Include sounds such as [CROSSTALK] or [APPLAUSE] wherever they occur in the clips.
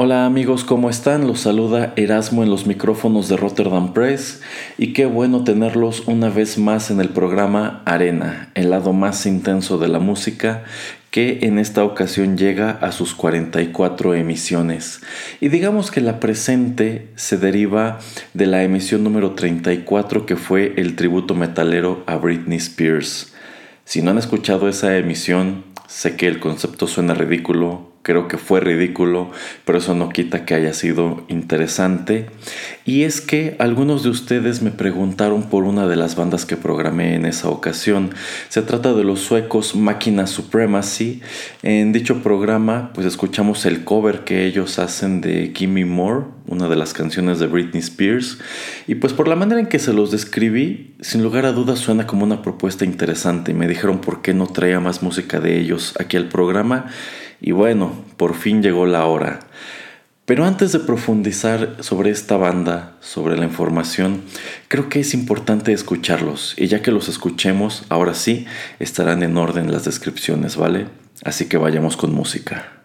Hola amigos, ¿cómo están? Los saluda Erasmo en los micrófonos de Rotterdam Press y qué bueno tenerlos una vez más en el programa Arena, el lado más intenso de la música que en esta ocasión llega a sus 44 emisiones. Y digamos que la presente se deriva de la emisión número 34 que fue el tributo metalero a Britney Spears. Si no han escuchado esa emisión, sé que el concepto suena ridículo, creo que fue ridículo, pero eso no quita que haya sido interesante. Y es que algunos de ustedes me preguntaron por una de las bandas que programé en esa ocasión. Se trata de los suecos Máquina Supremacy. En dicho programa, pues escuchamos el cover que ellos hacen de Gimme More, una de las canciones de Britney Spears. Y pues por la manera en que se los describí, sin lugar a dudas suena como una propuesta interesante. Y me dijeron por qué no traía más música de ellos aquí al programa. Y bueno, por fin llegó la hora. Pero antes de profundizar sobre esta banda, sobre la información, creo que es importante escucharlos. Y ya que los escuchemos, ahora sí, estarán en orden las descripciones, ¿vale? Así que vayamos con música.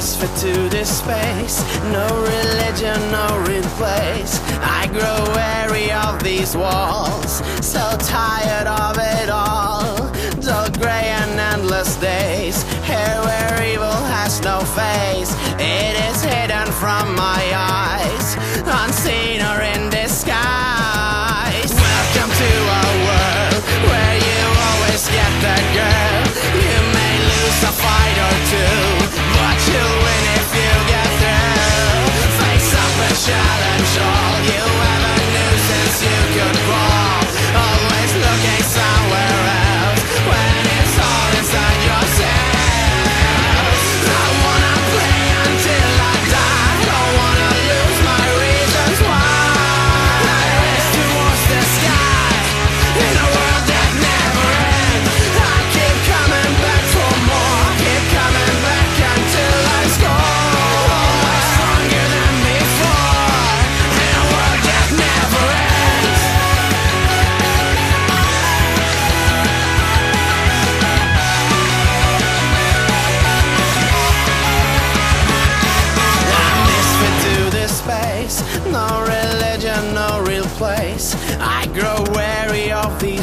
misfit to this space. No religion, no replace. I grow weary of these walls, so tired of it all. Dull gray and endless days. challenge.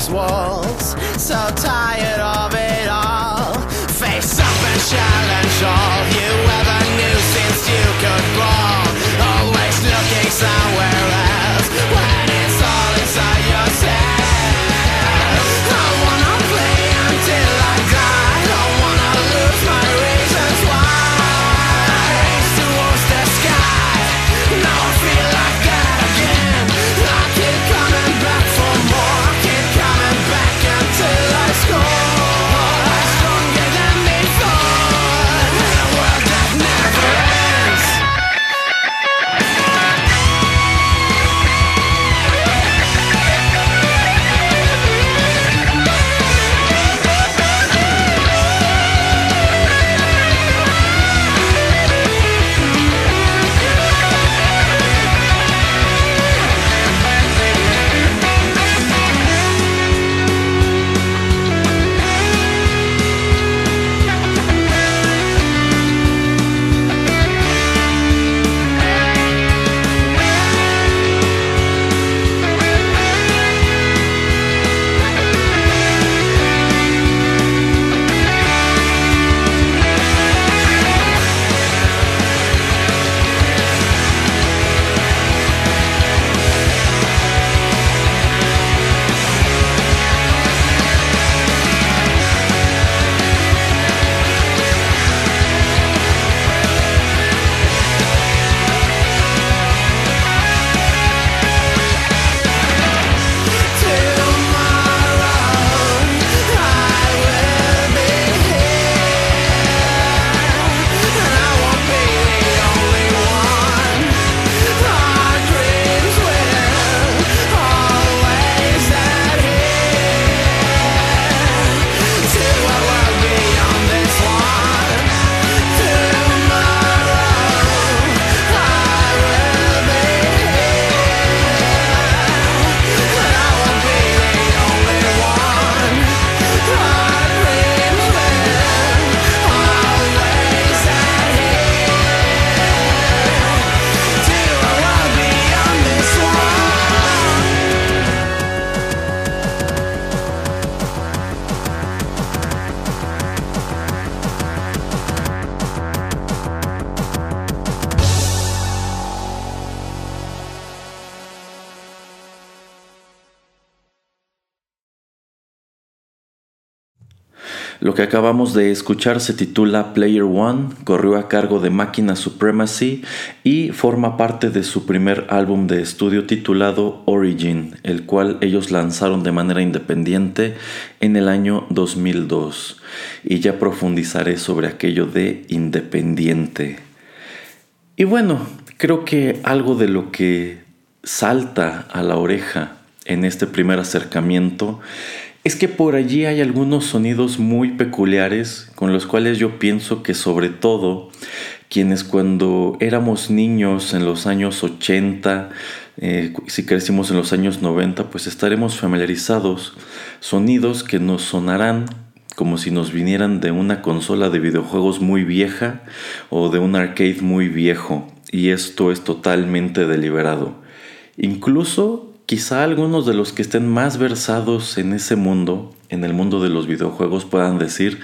walls so tight. Que acabamos de escuchar se titula Player One, corrió a cargo de Máquina Supremacy y forma parte de su primer álbum de estudio titulado Origin, el cual ellos lanzaron de manera independiente en el año 2002. Y ya profundizaré sobre aquello de independiente. Y bueno, creo que algo de lo que salta a la oreja en este primer acercamiento es que por allí hay algunos sonidos muy peculiares con los cuales yo pienso que sobre todo quienes cuando éramos niños en los años 80, eh, si crecimos en los años 90, pues estaremos familiarizados. Sonidos que nos sonarán como si nos vinieran de una consola de videojuegos muy vieja o de un arcade muy viejo. Y esto es totalmente deliberado. Incluso Quizá algunos de los que estén más versados en ese mundo, en el mundo de los videojuegos, puedan decir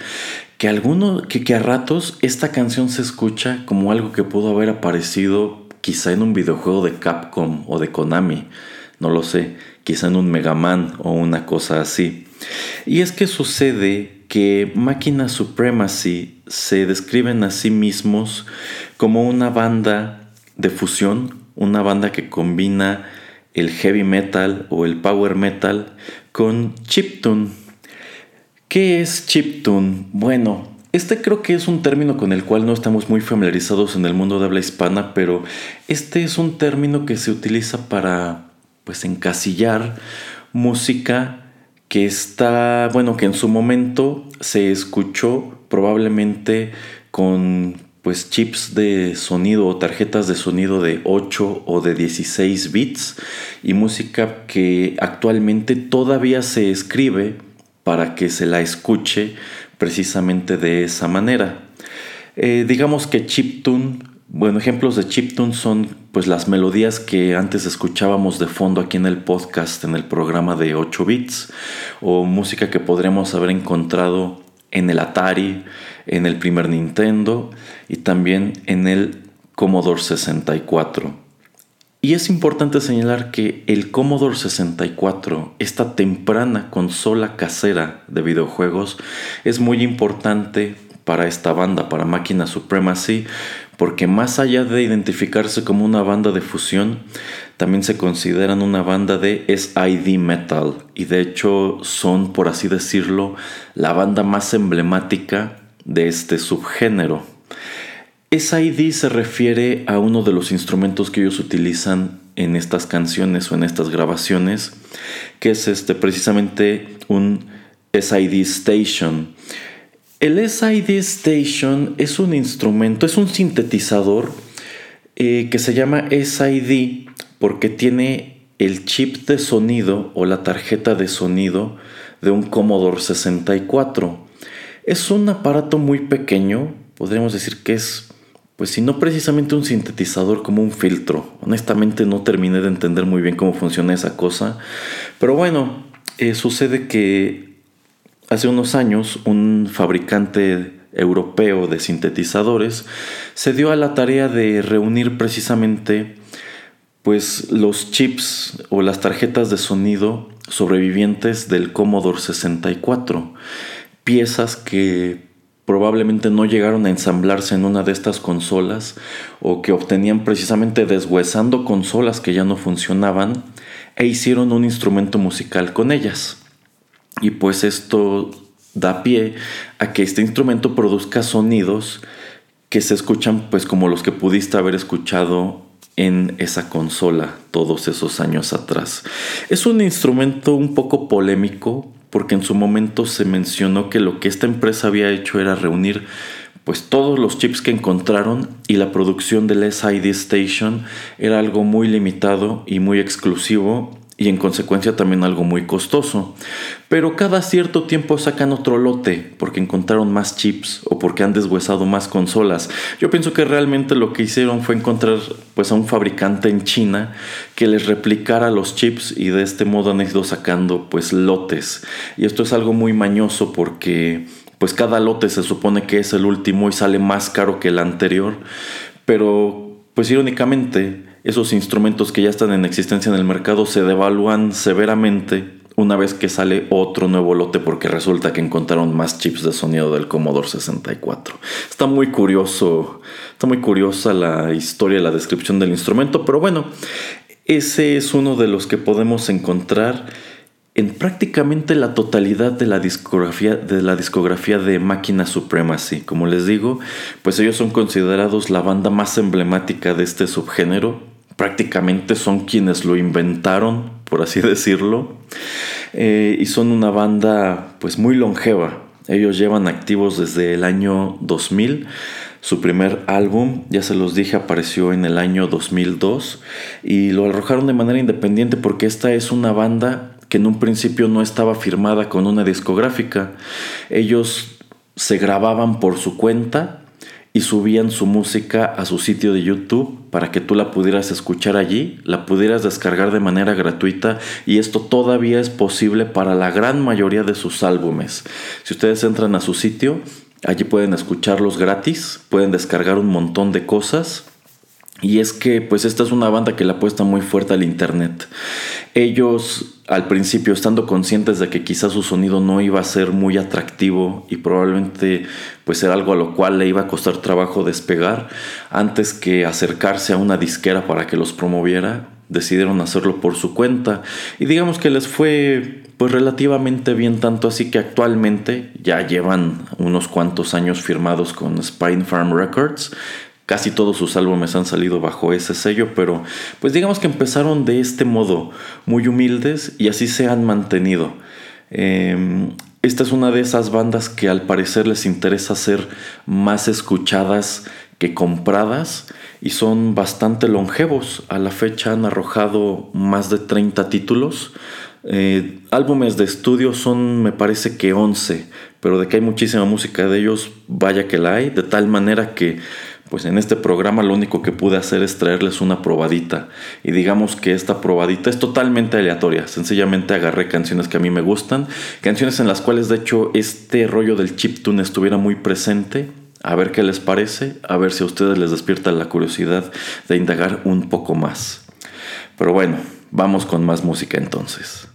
que, alguno, que, a ratos esta canción se escucha como algo que pudo haber aparecido quizá en un videojuego de Capcom o de Konami, no lo sé, quizá en un Mega Man o una cosa así. Y es que sucede que Máquina Supremacy se describen a sí mismos como una banda de fusión, una banda que combina el heavy metal o el power metal con chiptune. ¿Qué es chiptune? Bueno, este creo que es un término con el cual no estamos muy familiarizados en el mundo de habla hispana, pero este es un término que se utiliza para pues encasillar música que está, bueno, que en su momento se escuchó probablemente con pues chips de sonido o tarjetas de sonido de 8 o de 16 bits y música que actualmente todavía se escribe para que se la escuche precisamente de esa manera. Eh, digamos que chiptune, bueno, ejemplos de chiptune son pues las melodías que antes escuchábamos de fondo aquí en el podcast, en el programa de 8 bits, o música que podríamos haber encontrado en el Atari, en el primer Nintendo y también en el Commodore 64. Y es importante señalar que el Commodore 64, esta temprana consola casera de videojuegos, es muy importante para esta banda, para Máquina Supremacy, porque más allá de identificarse como una banda de fusión, también se consideran una banda de SID metal y de hecho son, por así decirlo, la banda más emblemática de este subgénero. SID se refiere a uno de los instrumentos que ellos utilizan en estas canciones o en estas grabaciones, que es este precisamente un SID Station. El SID Station es un instrumento, es un sintetizador eh, que se llama SID porque tiene el chip de sonido o la tarjeta de sonido de un Commodore 64. Es un aparato muy pequeño, podríamos decir que es, pues si no precisamente un sintetizador, como un filtro. Honestamente no terminé de entender muy bien cómo funciona esa cosa, pero bueno, eh, sucede que hace unos años un fabricante europeo de sintetizadores se dio a la tarea de reunir precisamente pues los chips o las tarjetas de sonido sobrevivientes del Commodore 64 piezas que probablemente no llegaron a ensamblarse en una de estas consolas o que obtenían precisamente deshuesando consolas que ya no funcionaban e hicieron un instrumento musical con ellas. Y pues esto da pie a que este instrumento produzca sonidos que se escuchan pues como los que pudiste haber escuchado en esa consola todos esos años atrás. Es un instrumento un poco polémico porque en su momento se mencionó que lo que esta empresa había hecho era reunir pues todos los chips que encontraron y la producción del SID Station era algo muy limitado y muy exclusivo y en consecuencia también algo muy costoso. Pero cada cierto tiempo sacan otro lote porque encontraron más chips o porque han deshuesado más consolas. Yo pienso que realmente lo que hicieron fue encontrar pues a un fabricante en China que les replicara los chips y de este modo han ido sacando pues lotes. Y esto es algo muy mañoso porque pues cada lote se supone que es el último y sale más caro que el anterior. Pero pues irónicamente esos instrumentos que ya están en existencia en el mercado se devalúan severamente una vez que sale otro nuevo lote porque resulta que encontraron más chips de sonido del Commodore 64. Está muy curioso, está muy curiosa la historia, la descripción del instrumento, pero bueno, ese es uno de los que podemos encontrar en prácticamente la totalidad de la discografía de la discografía de Máquina Supremacy. Como les digo, pues ellos son considerados la banda más emblemática de este subgénero. Prácticamente son quienes lo inventaron, por así [LAUGHS] decirlo. Eh, y son una banda pues muy longeva. Ellos llevan activos desde el año 2000. Su primer álbum, ya se los dije, apareció en el año 2002 y lo arrojaron de manera independiente porque esta es una banda que en un principio no estaba firmada con una discográfica. Ellos se grababan por su cuenta y subían su música a su sitio de YouTube para que tú la pudieras escuchar allí, la pudieras descargar de manera gratuita y esto todavía es posible para la gran mayoría de sus álbumes. Si ustedes entran a su sitio, allí pueden escucharlos gratis, pueden descargar un montón de cosas y es que pues esta es una banda que le apuesta muy fuerte al internet. Ellos al principio estando conscientes de que quizás su sonido no iba a ser muy atractivo y probablemente pues era algo a lo cual le iba a costar trabajo despegar, antes que acercarse a una disquera para que los promoviera, decidieron hacerlo por su cuenta y digamos que les fue pues relativamente bien tanto así que actualmente ya llevan unos cuantos años firmados con Spine Farm Records Casi todos sus álbumes han salido bajo ese sello, pero pues digamos que empezaron de este modo, muy humildes y así se han mantenido. Em, esta es una de esas bandas que al parecer les interesa ser más escuchadas que compradas y son bastante longevos. A la fecha han arrojado más de 30 títulos. Eh, álbumes de estudio son me parece que 11, pero de que hay muchísima música de ellos, vaya que la hay, de tal manera que pues en este programa lo único que pude hacer es traerles una probadita. Y digamos que esta probadita es totalmente aleatoria. Sencillamente agarré canciones que a mí me gustan, canciones en las cuales de hecho este rollo del chiptune estuviera muy presente. A ver qué les parece, a ver si a ustedes les despierta la curiosidad de indagar un poco más. Pero bueno, vamos con más música entonces.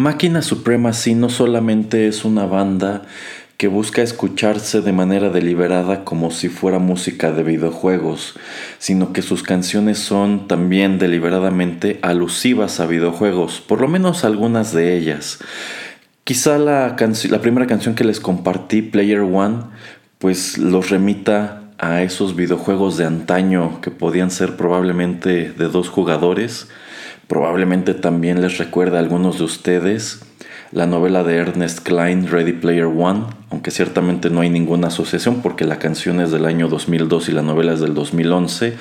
Máquina Suprema sí no solamente es una banda que busca escucharse de manera deliberada como si fuera música de videojuegos, sino que sus canciones son también deliberadamente alusivas a videojuegos, por lo menos algunas de ellas. Quizá la, la primera canción que les compartí, Player One, pues los remita a esos videojuegos de antaño que podían ser probablemente de dos jugadores, Probablemente también les recuerda a algunos de ustedes la novela de Ernest Klein, Ready Player One, aunque ciertamente no hay ninguna asociación porque la canción es del año 2002 y la novela es del 2011.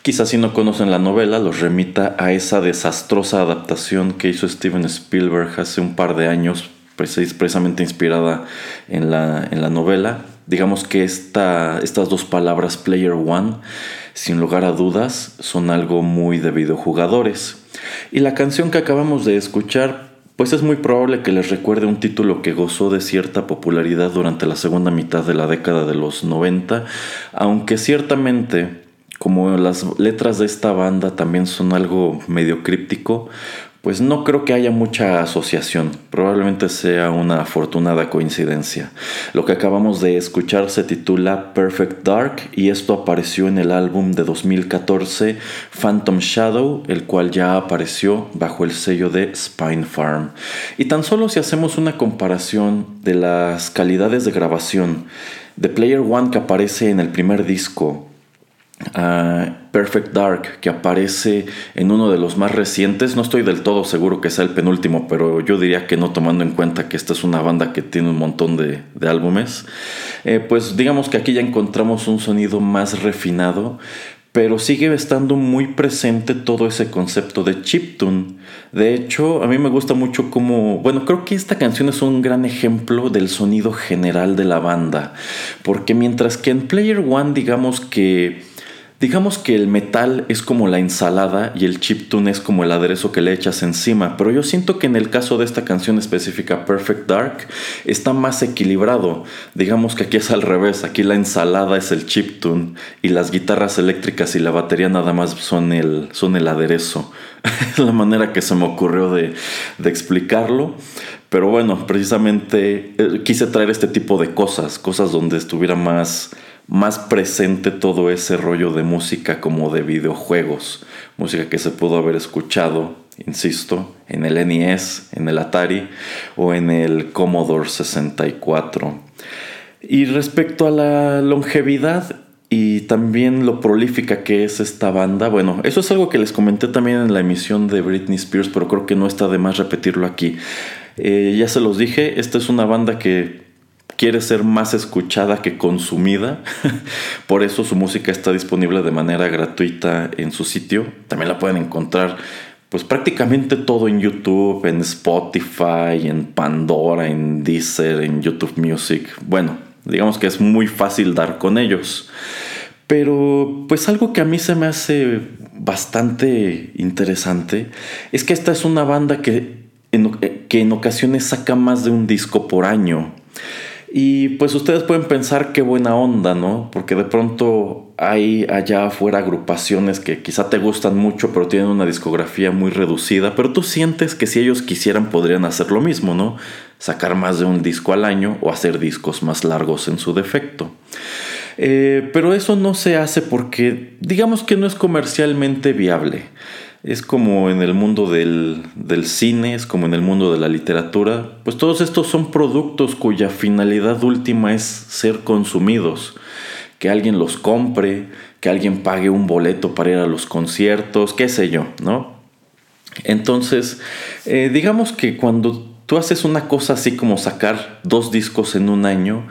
Quizás si no conocen la novela, los remita a esa desastrosa adaptación que hizo Steven Spielberg hace un par de años, precisamente inspirada en la, en la novela. Digamos que esta, estas dos palabras, Player One, sin lugar a dudas, son algo muy de videojugadores. Y la canción que acabamos de escuchar, pues es muy probable que les recuerde un título que gozó de cierta popularidad durante la segunda mitad de la década de los 90, aunque ciertamente, como las letras de esta banda también son algo medio críptico, pues no creo que haya mucha asociación, probablemente sea una afortunada coincidencia. Lo que acabamos de escuchar se titula Perfect Dark y esto apareció en el álbum de 2014 Phantom Shadow, el cual ya apareció bajo el sello de Spine Farm. Y tan solo si hacemos una comparación de las calidades de grabación de Player One que aparece en el primer disco Perfect Dark, que aparece en uno de los más recientes. No estoy del todo seguro que sea el penúltimo, pero yo diría que no tomando en cuenta que esta es una banda que tiene un montón de, álbumes. Eh, pues digamos que aquí ya encontramos un sonido más refinado, pero sigue estando muy presente todo ese concepto de chiptune. De hecho, a mí me gusta mucho como, bueno, creo que esta canción es un gran ejemplo del sonido general de la banda, porque mientras que en Player One digamos que Digamos que el metal es como la ensalada y el chiptune es como el aderezo que le echas encima, pero yo siento que en el caso de esta canción específica, Perfect Dark, está más equilibrado. Digamos que aquí es al revés, aquí la ensalada es el chiptune y las guitarras eléctricas y la batería nada más son el, son el aderezo. [LAUGHS] es la manera que se me ocurrió de, de explicarlo. Pero bueno, precisamente eh, quise traer este tipo de cosas, cosas donde estuviera más más presente todo ese rollo de música como de videojuegos, música que se pudo haber escuchado, insisto, en el NES, en el Atari o en el Commodore 64. Y respecto a la longevidad y también lo prolífica que es esta banda, bueno, eso es algo que les comenté también en la emisión de Britney Spears, pero creo que no está de más repetirlo aquí. Eh, ya se los dije, esta es una banda que quiere ser más escuchada que consumida. [LAUGHS] Por eso su música está disponible de manera gratuita en su sitio. También la pueden encontrar pues prácticamente todo en YouTube, en Spotify, en Pandora, en Deezer, en YouTube Music. Bueno, digamos que es muy fácil dar con ellos. Pero pues algo que a mí se me hace bastante interesante es que esta es una banda que que en ocasiones saca más de un disco por año. Y pues ustedes pueden pensar qué buena onda, ¿no? Porque de pronto hay allá afuera agrupaciones que quizá te gustan mucho, pero tienen una discografía muy reducida, pero tú sientes que si ellos quisieran podrían hacer lo mismo, ¿no? Sacar más de un disco al año o hacer discos más largos en su defecto. Eh, pero eso no se hace porque digamos que no es comercialmente viable. Es como en el mundo del, cine, es como en el mundo de la literatura. Pues todos estos son productos cuya finalidad última es ser consumidos. Que alguien los compre, que alguien pague un boleto para ir a los conciertos, qué sé yo, ¿no? Entonces, eh, digamos que cuando tú haces una cosa así como sacar dos discos en un año,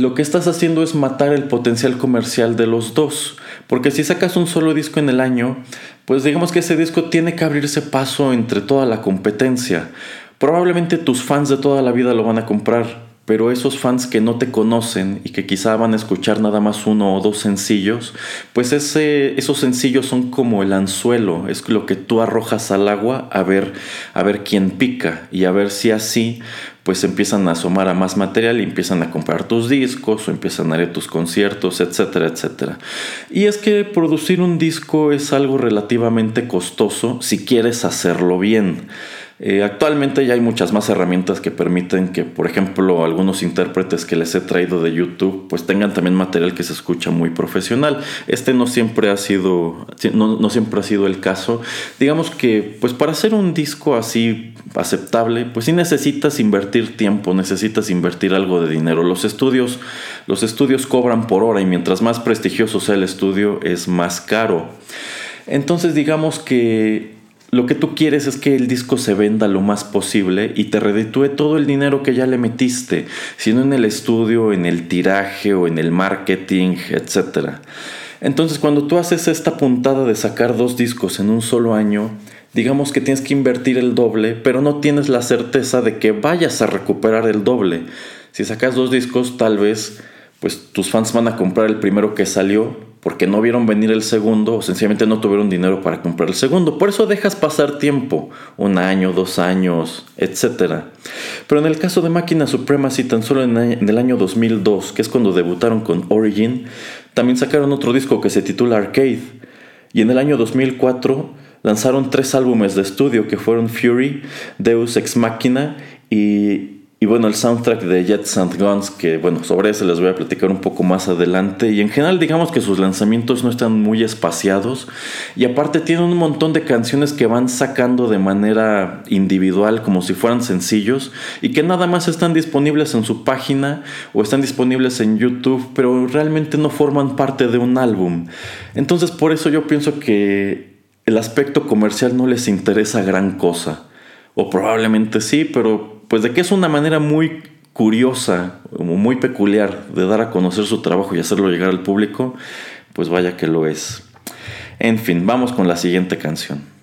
lo que estás haciendo es matar el potencial comercial de los dos. Porque si sacas un solo disco en el año, pues digamos que ese disco tiene que abrirse paso entre toda la competencia. Probablemente tus fans de toda la vida lo van a comprar, pero esos fans que no te conocen y que quizá van a escuchar nada más uno o dos sencillos, pues ese, esos sencillos son como el anzuelo, es lo que tú arrojas al agua a ver, a ver quién pica y a ver si así pues empiezan a asomar a más material y empiezan a comprar tus discos o empiezan a ir a tus conciertos, etcétera, etcétera. Y es que producir un disco es algo relativamente costoso si quieres hacerlo bien. Eh, actualmente ya hay muchas más herramientas que permiten que, por ejemplo, algunos intérpretes que les he traído de YouTube, pues tengan también material que se escucha muy profesional. Este no siempre ha sido, no, siempre ha sido el caso. Digamos que, pues para hacer un disco así aceptable, pues sí necesitas invertir tiempo, necesitas invertir algo de dinero. Los estudios, los estudios cobran por hora y mientras más prestigioso sea el estudio, es más caro. Entonces digamos que lo que tú quieres es que el disco se venda lo más posible y te reditúe todo el dinero que ya le metiste, sino en el estudio, en el tiraje o en el marketing, etc. Entonces cuando tú haces esta puntada de sacar dos discos en un solo año, digamos que tienes que invertir el doble, pero no tienes la certeza de que vayas a recuperar el doble. Si sacas dos discos, tal vez pues tus fans van a comprar el primero que salió porque no vieron venir el segundo o sencillamente no tuvieron dinero para comprar el segundo. Por eso dejas pasar tiempo, un año, dos años, etc. Pero en el caso de Máquina Supremacy, tan solo en el año 2002, que es cuando debutaron con Origin, también sacaron otro disco que se titula Arcade. Y en el año 2004 lanzaron tres álbumes de estudio que fueron Fury, Deus Ex Machina y y bueno, el soundtrack de Jets and Guns, que bueno, sobre ese les voy a platicar un poco más adelante. Y en general digamos que sus lanzamientos no están muy espaciados. Y aparte tienen un montón de canciones que van sacando de manera individual, como si fueran sencillos. Y que nada más están disponibles en su página o están disponibles en YouTube, pero realmente no forman parte de un álbum. Entonces por eso yo pienso que el aspecto comercial no les interesa gran cosa. O probablemente sí, pero pues de que es una manera muy curiosa, muy peculiar de dar a conocer su trabajo y hacerlo llegar al público, pues vaya que lo es. En fin, vamos con la siguiente canción.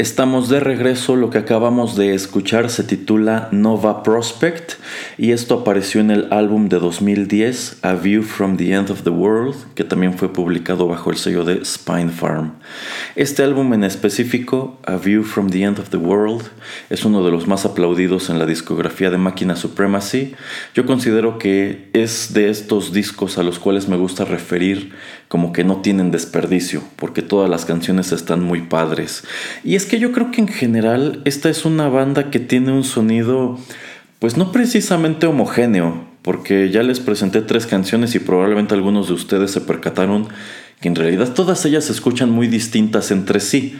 Estamos de regreso, lo que acabamos de escuchar se titula Nova Prospect y esto apareció en el álbum de 2010 A View from the End of the World, que también fue publicado bajo el sello de Spine Farm. Este álbum en específico, A View from the End of the World, es uno de los más aplaudidos en la discografía de Máquina Supremacy. Yo considero que es de estos discos a los cuales me gusta referir como que no tienen desperdicio, porque todas las canciones están muy padres. Y es que yo creo que en general esta es una banda que tiene un sonido, pues no precisamente homogéneo, porque ya les presenté tres canciones y probablemente algunos de ustedes se percataron que en realidad todas ellas se escuchan muy distintas entre sí.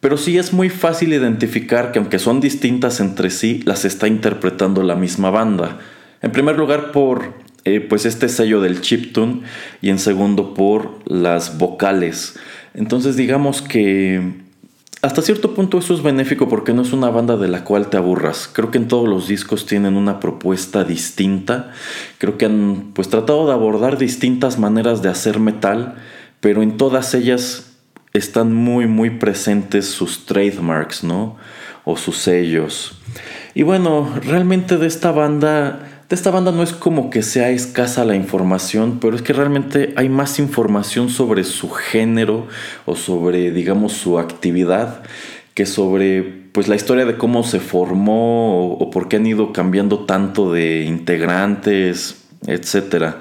Pero sí es muy fácil identificar que aunque son distintas entre sí, las está interpretando la misma banda. En primer lugar por eh, pues este sello del chiptune y en segundo por las vocales. Entonces digamos que hasta cierto punto eso es benéfico porque no es una banda de la cual te aburras. Creo que en todos los discos tienen una propuesta distinta. Creo que han pues tratado de abordar distintas maneras de hacer metal, pero en todas ellas están muy muy presentes sus trademarks, ¿no? O sus sellos. Y bueno, realmente de esta banda de esta banda no es como que sea escasa la información, pero es que realmente hay más información sobre su género o sobre, digamos, su actividad que sobre pues la historia de cómo se formó o, por qué han ido cambiando tanto de integrantes, etc.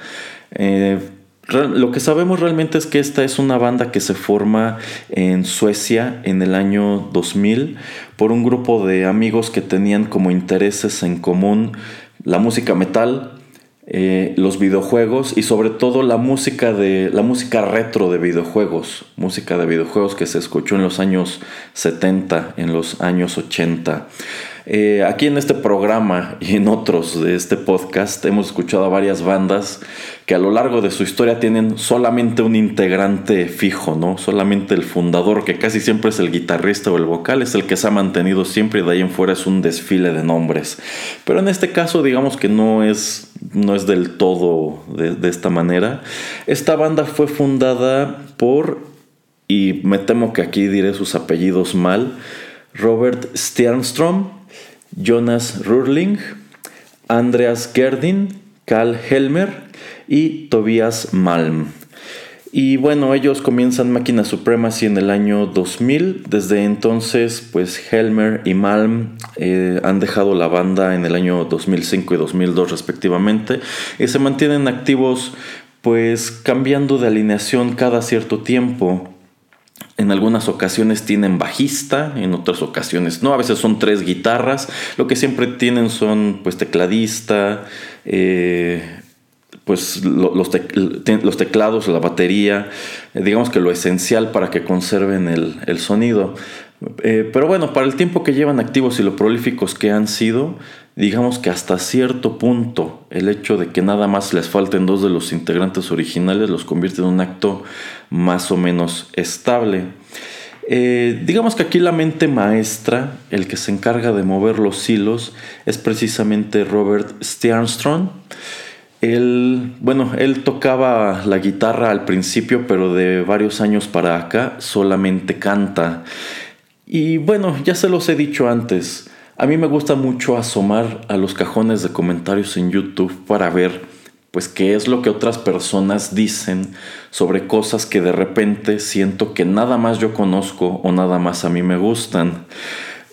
Eh, lo que sabemos realmente es que esta es una banda que se forma en Suecia en el año 2000 por un grupo de amigos que tenían como intereses en común la música metal, eh, los videojuegos y sobre todo la música de la música retro de videojuegos, música de videojuegos que se escuchó en los años 70, en los años 80. Eh, aquí en este programa y en otros de este podcast hemos escuchado a varias bandas que a lo largo de su historia tienen solamente un integrante fijo, ¿no? Solamente el fundador, que casi siempre es el guitarrista o el vocal, es el que se ha mantenido siempre y de ahí en fuera es un desfile de nombres. Pero en este caso digamos que no es, no es del todo de, de esta manera. Esta banda fue fundada por, y me temo que aquí diré sus apellidos mal, Robert Sternstrom, Jonas Rurling, Andreas Gerdin, Karl Helmer y Tobias Malm. Y bueno, ellos comienzan Máquina Supremacy en el año 2000. Desde entonces, pues Helmer y Malm eh, han dejado la banda en el año 2005 y 2002 respectivamente. Y se mantienen activos pues cambiando de alineación cada cierto tiempo. En algunas ocasiones tienen bajista, en otras ocasiones no, a veces son tres guitarras, lo que siempre tienen son pues tecladista, eh, pues los, teclados, la batería, eh, digamos que lo esencial para que conserven el, sonido. Eh, pero bueno, para el tiempo que llevan activos y lo prolíficos que han sido, digamos que hasta cierto punto el hecho de que nada más les falten dos de los integrantes originales los convierte en un acto más o menos estable. Eh, digamos que aquí la mente maestra, el que se encarga de mover los hilos, es precisamente Robert Sternstrom. Él, bueno, él tocaba la guitarra al principio, pero de varios años para acá solamente canta. Y bueno, ya se los he dicho antes, a mí me gusta mucho asomar a los cajones de comentarios en YouTube para ver pues qué es lo que otras personas dicen sobre cosas que de repente siento que nada más yo conozco o nada más a mí me gustan.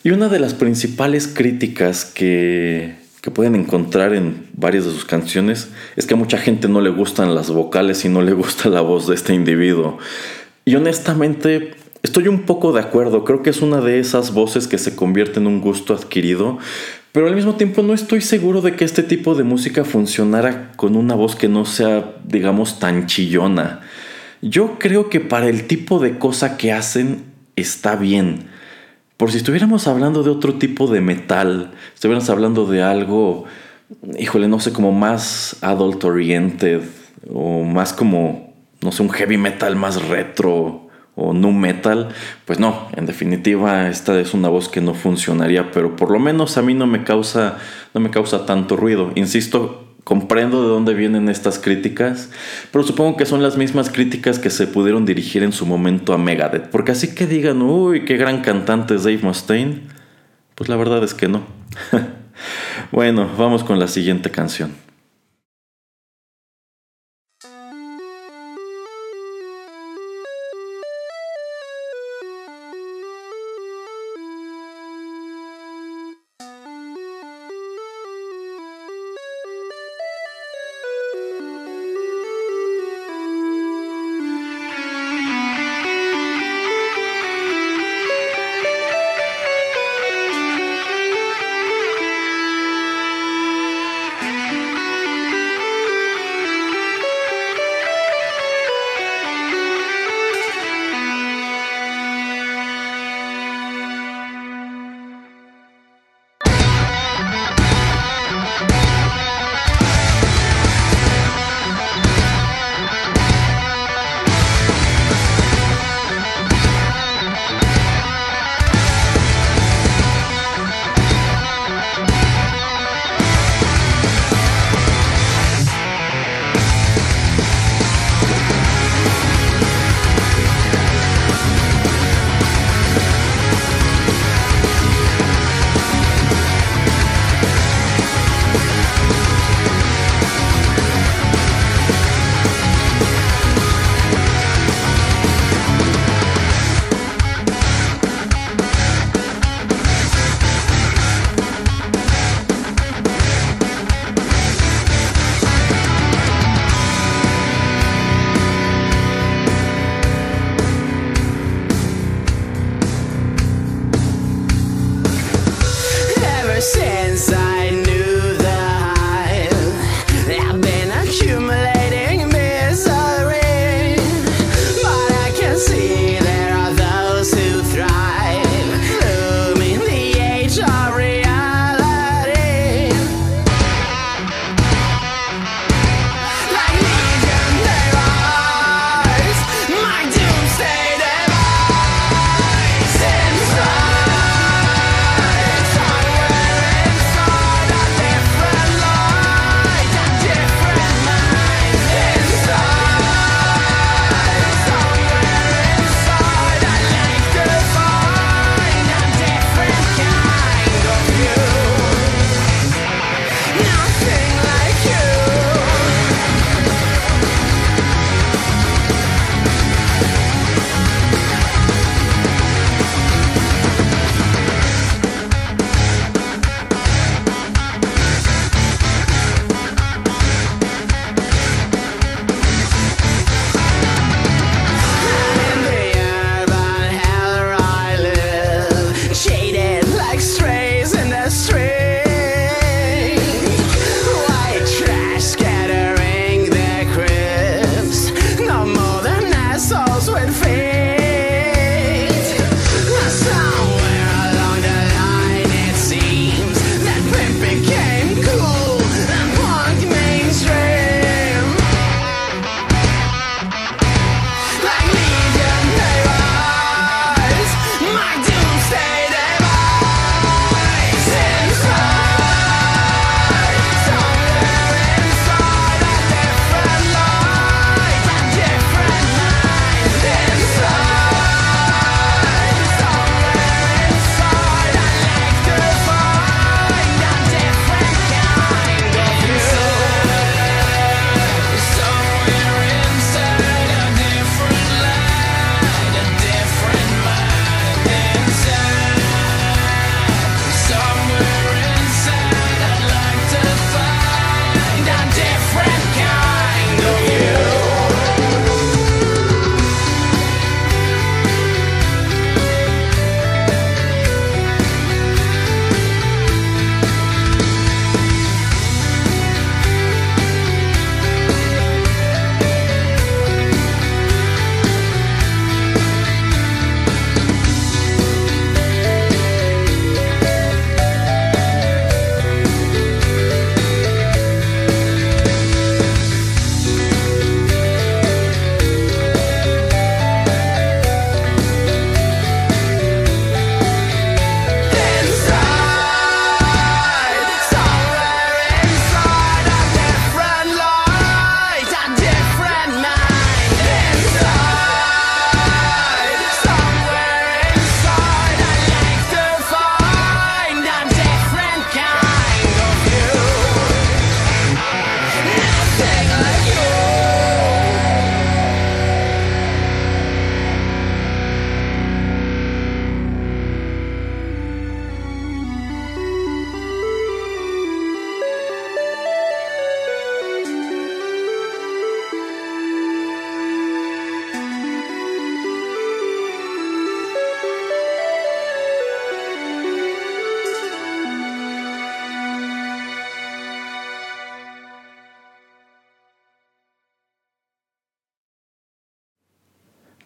Y una de las principales críticas que, que pueden encontrar en varias de sus canciones es que a mucha gente no le gustan las vocales y no le gusta la voz de este individuo. Y honestamente estoy un poco de acuerdo, creo que es una de esas voces que se convierte en un gusto adquirido, pero al mismo tiempo no estoy seguro de que este tipo de música funcionara con una voz que no sea, digamos, tan chillona. Yo creo que para el tipo de cosa que hacen está bien. Por si estuviéramos hablando de otro tipo de metal, estuviéramos hablando de algo, híjole, no sé, como más adult oriented o más como, no sé, un heavy metal más retro o nu metal, pues no, en definitiva esta es una voz que no funcionaría, pero por lo menos a mí no me causa no me causa tanto ruido. Insisto, comprendo de dónde vienen estas críticas, pero supongo que son las mismas críticas que se pudieron dirigir en su momento a Megadeth, porque así que digan, uy, qué gran cantante es Dave Mustaine, pues la verdad es que no. [LAUGHS] bueno, vamos con la siguiente canción.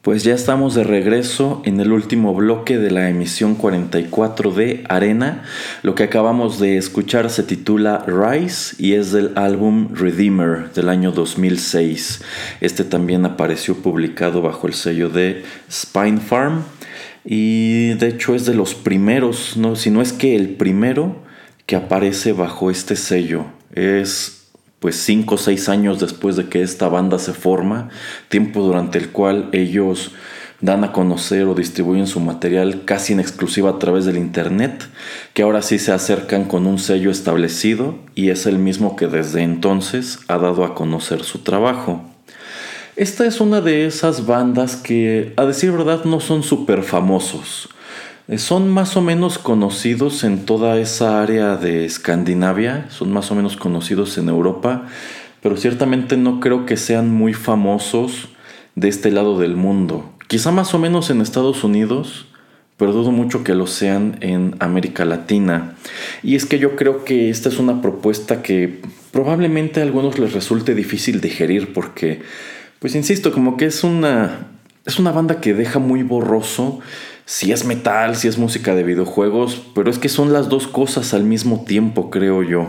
Pues ya estamos de regreso en el último bloque de la emisión 44 de Arena. Lo que acabamos de escuchar se titula Rise y es del álbum Redeemer del año 2006. Este también apareció publicado bajo el sello de Spine Farm y de hecho es de los primeros, no, si no es que el primero que aparece bajo este sello. Es pues cinco o seis años después de que esta banda se forma, tiempo durante el cual ellos dan a conocer o distribuyen su material casi en exclusiva a través del internet, que ahora sí se acercan con un sello establecido y es el mismo que desde entonces ha dado a conocer su trabajo. Esta es una de esas bandas que, a decir verdad, no son súper famosos. Eh, son más o menos conocidos en toda esa área de Escandinavia, son más o menos conocidos en Europa, pero ciertamente no creo que sean muy famosos de este lado del mundo. Quizá más o menos en Estados Unidos, pero dudo mucho que lo sean en América Latina. Y es que yo creo que esta es una propuesta que probablemente a algunos les resulte difícil digerir porque, pues insisto, como que es una, es una banda que deja muy borroso si es metal, si es música de videojuegos, pero es que son las dos cosas al mismo tiempo, creo yo.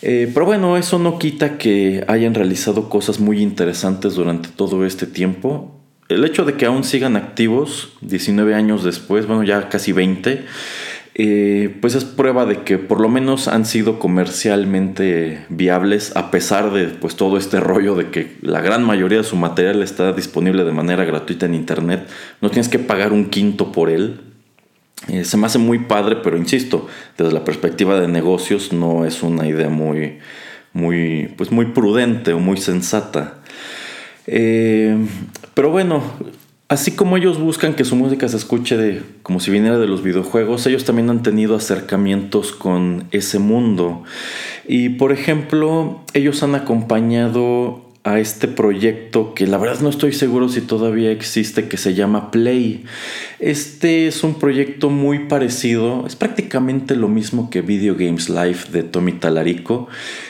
Eh, pero bueno, eso no quita que hayan realizado cosas muy interesantes durante todo este tiempo. El hecho de que aún sigan activos 19 años después, bueno, ya casi 20, eh, pues es prueba de que por lo menos han sido comercialmente viables a pesar de pues todo este rollo de que la gran mayoría de su material está disponible de manera gratuita en internet, no tienes que pagar un quinto por él. Eh, se me hace muy padre, pero insisto, desde la perspectiva de negocios no es una idea muy, muy, pues muy prudente o muy sensata. Eh, pero bueno, Así como ellos buscan que su música se escuche de, como si viniera de los videojuegos, ellos también han tenido acercamientos con ese mundo. Y por ejemplo, ellos han acompañado a este proyecto que la verdad no estoy seguro si todavía existe, que se llama Play. Este es un proyecto muy parecido, es prácticamente lo mismo que Video Games Live de Tommy Talarico.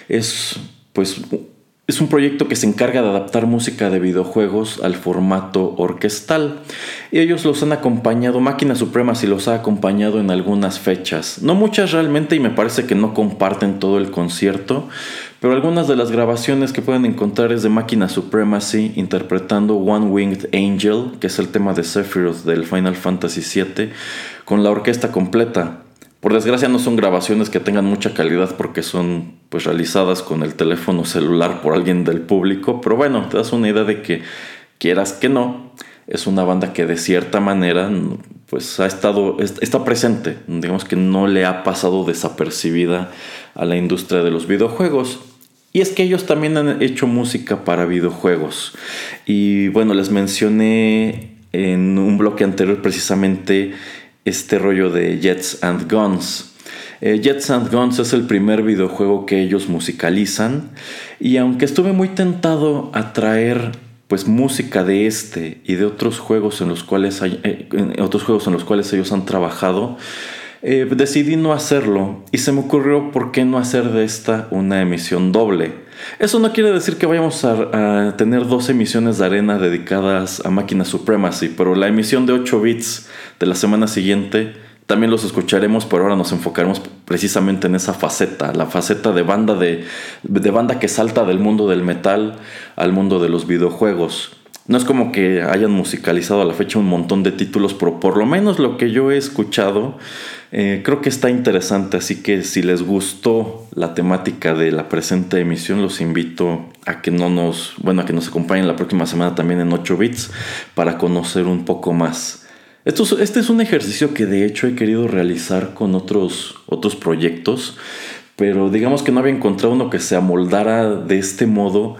Es pues es un proyecto que se encarga de adaptar música de videojuegos al formato orquestal. Y ellos los han acompañado, Máquina Suprema si los ha acompañado en algunas fechas. No muchas realmente y me parece que no comparten todo el concierto, pero algunas de las grabaciones que pueden encontrar es de Máquina Supremacy interpretando One Winged Angel, que es el tema de Sephiroth del Final Fantasy VII, con la orquesta completa. Por desgracia no son grabaciones que tengan mucha calidad porque son pues realizadas con el teléfono celular por alguien del público, pero bueno, te das una idea de que quieras que no, es una banda que de cierta manera pues ha estado está presente, digamos que no le ha pasado desapercibida a la industria de los videojuegos. Y es que ellos también han hecho música para videojuegos. Y bueno, les mencioné en un bloque anterior precisamente este rollo de Jets and Guns. Eh, Jets and Guns es el primer videojuego que ellos musicalizan y aunque estuve muy tentado a traer pues música de este y de otros juegos en los cuales hay, eh, otros juegos en los cuales ellos han trabajado, eh, decidí no hacerlo y se me ocurrió por qué no hacer de esta una emisión doble. Eso no quiere decir que vayamos a, tener dos emisiones de arena dedicadas a Máquina Supremacy, pero la emisión de 8 bits de la semana siguiente también los escucharemos, pero ahora nos enfocaremos precisamente en esa faceta, la faceta de banda, de, de banda que salta del mundo del metal al mundo de los videojuegos. No es como que hayan musicalizado a la fecha un montón de títulos, pero por lo menos lo que yo he escuchado eh, creo que está interesante, así que si les gustó la temática de la presente emisión, los invito a que no nos, bueno, a que nos acompañen la próxima semana también en 8 bits para conocer un poco más. Esto, este es un ejercicio que de hecho he querido realizar con otros, otros proyectos, pero digamos que no había encontrado uno que se amoldara de este modo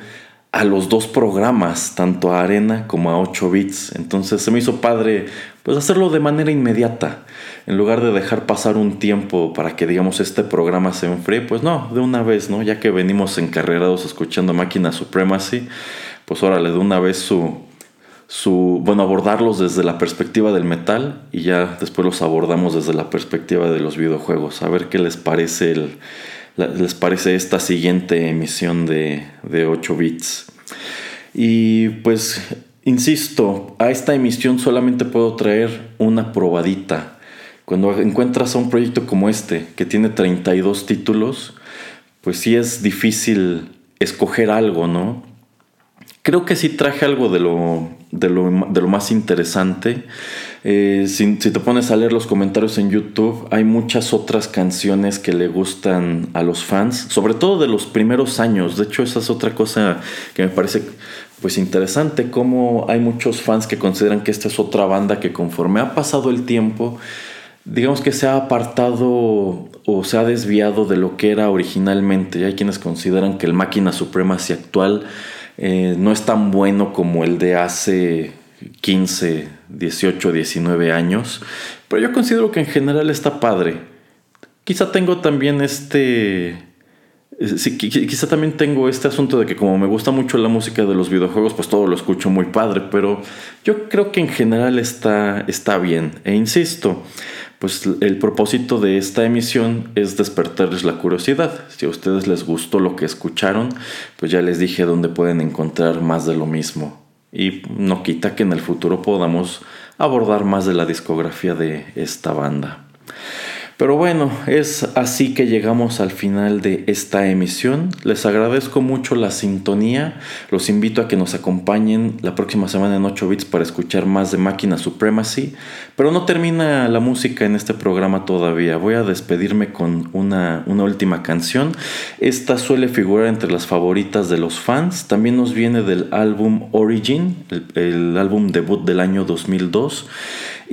a los dos programas, tanto a Arena como a 8 bits. Entonces se me hizo padre pues hacerlo de manera inmediata. En lugar de dejar pasar un tiempo para que digamos este programa se enfríe, pues no, de una vez, ¿no? Ya que venimos encarrerados escuchando Máquina Supremacy, pues órale, de una vez su su bueno, abordarlos desde la perspectiva del metal y ya después los abordamos desde la perspectiva de los videojuegos, a ver qué les parece el les parece esta siguiente emisión de, de 8 bits. Y pues Insisto, a esta emisión solamente puedo traer una probadita. Cuando encuentras a un proyecto como este, que tiene 32 títulos, pues sí es difícil escoger algo, ¿no? Creo que sí traje algo de lo, de lo, más interesante. Eh, si, te pones a leer los comentarios en YouTube, hay muchas otras canciones que le gustan a los fans, sobre todo de los primeros años. De hecho, esa es otra cosa que me parece pues interesante, como hay muchos fans que consideran que esta es otra banda que conforme ha pasado el tiempo, digamos que se ha apartado o se ha desviado de lo que era originalmente. hay quienes consideran que el Máquina Supremacy actual eh, no es tan bueno como el de hace 15, 18, 19 años, pero yo considero que en general está padre. Quizá tengo también este... Sí, quizá también tengo este asunto de que como me gusta mucho la música de los videojuegos, pues todo lo escucho muy padre, pero yo creo que en general está, está bien. E insisto, pues el propósito de esta emisión es despertarles la curiosidad. Si a ustedes les gustó lo que escucharon, pues ya les dije dónde pueden encontrar más de lo mismo. Y no quita que en el futuro podamos abordar más de la discografía de esta banda. Pero bueno, es así que llegamos al final de esta emisión. Les agradezco mucho la sintonía. Los invito a que nos acompañen la próxima semana en 8 bits para escuchar más de Máquina Supremacy. Pero no termina la música en este programa todavía. Voy a despedirme con una, última canción. Esta suele figurar entre las favoritas de los fans. También nos viene del álbum Origin, el álbum debut del año 2002.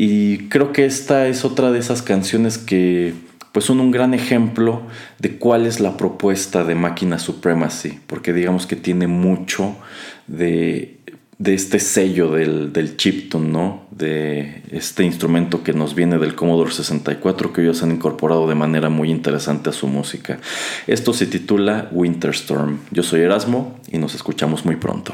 Y creo que esta es otra de esas canciones que pues son un gran ejemplo de cuál es la propuesta de Máquina Supremacy, porque digamos que tiene mucho de, este sello del, del ¿no? De este instrumento que nos viene del Commodore 64 que ellos han incorporado de manera muy interesante a su música. Esto se titula Winter Storm. Yo soy Erasmo y nos escuchamos muy pronto.